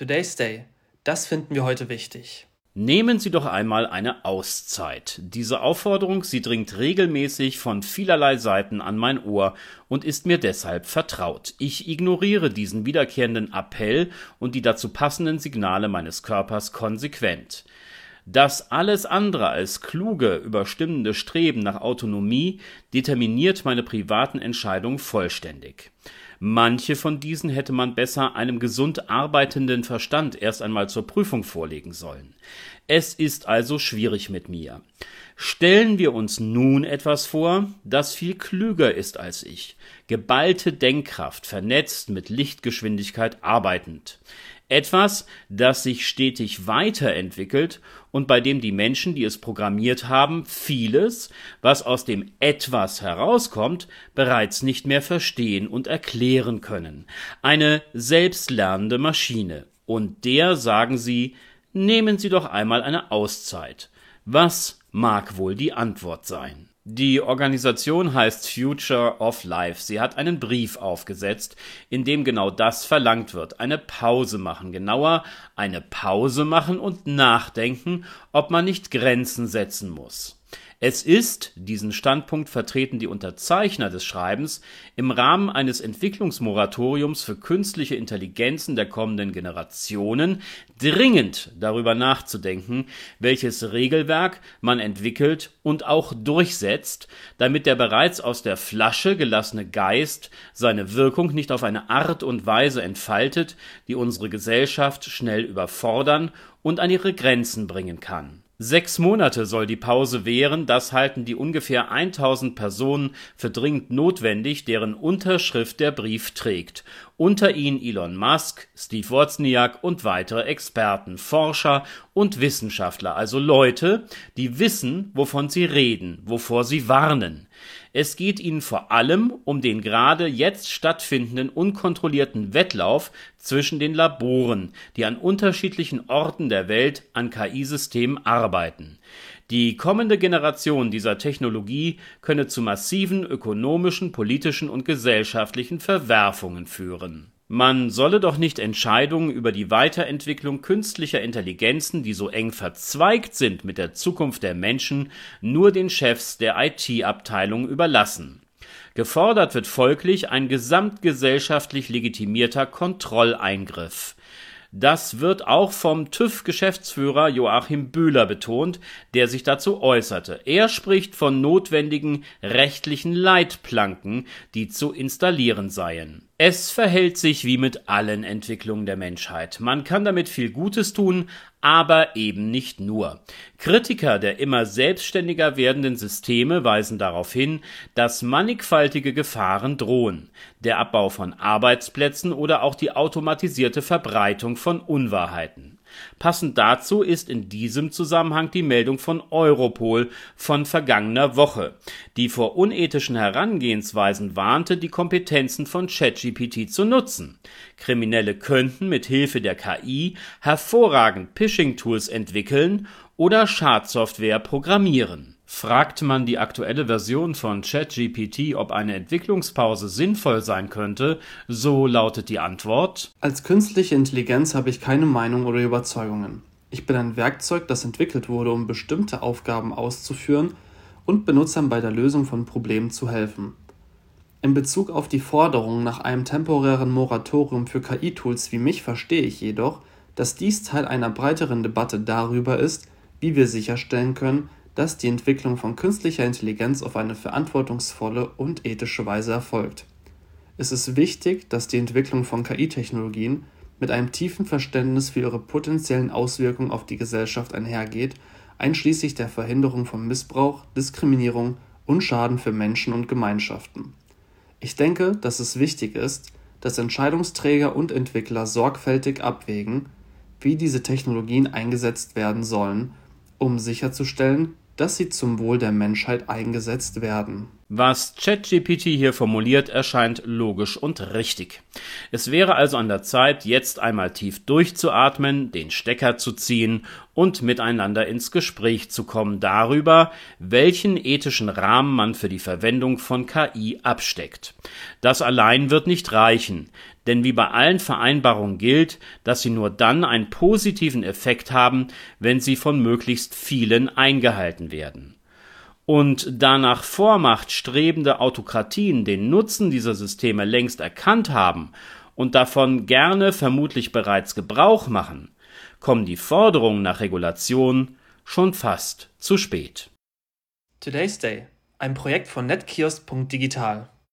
Today's Day. Das finden wir heute wichtig. Nehmen Sie doch einmal eine Auszeit. Diese Aufforderung, sie dringt regelmäßig von vielerlei Seiten an mein Ohr und ist mir deshalb vertraut. Ich ignoriere diesen wiederkehrenden Appell und die dazu passenden Signale meines Körpers konsequent. Das alles andere als kluge, überstimmende Streben nach Autonomie determiniert meine privaten Entscheidungen vollständig. Manche von diesen hätte man besser einem gesund arbeitenden Verstand erst einmal zur Prüfung vorlegen sollen. Es ist also schwierig mit mir. Stellen wir uns nun etwas vor, das viel klüger ist als ich, geballte Denkkraft, vernetzt mit Lichtgeschwindigkeit arbeitend. Etwas, das sich stetig weiterentwickelt und bei dem die Menschen, die es programmiert haben, vieles, was aus dem etwas herauskommt, bereits nicht mehr verstehen und erklären können. Eine selbstlernende Maschine. Und der sagen sie, nehmen Sie doch einmal eine Auszeit. Was mag wohl die Antwort sein? Die Organisation heißt Future of Life. Sie hat einen Brief aufgesetzt, in dem genau das verlangt wird. Eine Pause machen. Genauer, eine Pause machen und nachdenken, ob man nicht Grenzen setzen muss. Es ist, diesen Standpunkt vertreten die Unterzeichner des Schreibens, im Rahmen eines Entwicklungsmoratoriums für künstliche Intelligenzen der kommenden Generationen dringend darüber nachzudenken, welches Regelwerk man entwickelt und auch durchsetzt, damit der bereits aus der Flasche gelassene Geist seine Wirkung nicht auf eine Art und Weise entfaltet, die unsere Gesellschaft schnell überfordern und an ihre Grenzen bringen kann Sechs Monate soll die Pause währen, das halten die ungefähr 1000 Personen für dringend notwendig, deren Unterschrift der Brief trägt. Unter ihnen Elon Musk, Steve Wozniak und weitere Experten, Forscher und Wissenschaftler, also Leute, die wissen, wovon sie reden, wovor sie warnen. Es geht ihnen vor allem um den gerade jetzt stattfindenden unkontrollierten Wettlauf zwischen den Laboren, die an unterschiedlichen Orten der Welt an KI-Systemen arbeiten. Die kommende Generation dieser Technologie könne zu massiven ökonomischen, politischen und gesellschaftlichen Verwerfungen führen man solle doch nicht Entscheidungen über die Weiterentwicklung künstlicher Intelligenzen, die so eng verzweigt sind mit der Zukunft der Menschen, nur den Chefs der IT-Abteilung überlassen. Gefordert wird folglich ein gesamtgesellschaftlich legitimierter Kontrolleingriff das wird auch vom TÜV-Geschäftsführer Joachim Bühler betont, der sich dazu äußerte. Er spricht von notwendigen rechtlichen Leitplanken, die zu installieren seien. Es verhält sich wie mit allen Entwicklungen der Menschheit. Man kann damit viel Gutes tun, aber eben nicht nur. Kritiker der immer selbstständiger werdenden Systeme weisen darauf hin, dass mannigfaltige Gefahren drohen, der Abbau von Arbeitsplätzen oder auch die automatisierte Verbreitung von Unwahrheiten. Passend dazu ist in diesem Zusammenhang die Meldung von Europol von vergangener Woche, die vor unethischen Herangehensweisen warnte, die Kompetenzen von ChatGPT zu nutzen. Kriminelle könnten mit Hilfe der KI hervorragend Phishing-Tools entwickeln oder Schadsoftware programmieren Fragt man die aktuelle Version von ChatGPT, ob eine Entwicklungspause sinnvoll sein könnte, so lautet die Antwort Als künstliche Intelligenz habe ich keine Meinung oder Überzeugungen. Ich bin ein Werkzeug, das entwickelt wurde, um bestimmte Aufgaben auszuführen und Benutzern bei der Lösung von Problemen zu helfen. In Bezug auf die Forderung nach einem temporären Moratorium für KI-Tools wie mich verstehe ich jedoch, dass dies Teil einer breiteren Debatte darüber ist, wie wir sicherstellen können, dass die Entwicklung von künstlicher Intelligenz auf eine verantwortungsvolle und ethische Weise erfolgt. Es ist wichtig, dass die Entwicklung von KI-Technologien mit einem tiefen Verständnis für ihre potenziellen Auswirkungen auf die Gesellschaft einhergeht, einschließlich der Verhinderung von Missbrauch, Diskriminierung und Schaden für Menschen und Gemeinschaften. Ich denke, dass es wichtig ist, dass Entscheidungsträger und Entwickler sorgfältig abwägen, wie diese Technologien eingesetzt werden sollen, um sicherzustellen, dass sie zum Wohl der Menschheit eingesetzt werden. Was ChatGPT hier formuliert, erscheint logisch und richtig. Es wäre also an der Zeit, jetzt einmal tief durchzuatmen, den Stecker zu ziehen und miteinander ins Gespräch zu kommen darüber, welchen ethischen Rahmen man für die Verwendung von KI absteckt. Das allein wird nicht reichen. denn wie bei allen Vereinbarungen gilt, dass sie nur dann einen positiven Effekt haben, wenn sie von möglichst vielen eingehalten werden. Und da nach Vormacht strebende Autokratien den Nutzen dieser Systeme längst erkannt haben und davon gerne vermutlich bereits Gebrauch machen, kommen die Forderungen nach Regulation schon fast zu spät. Today's Day, ein Projekt von netkiosk.digital.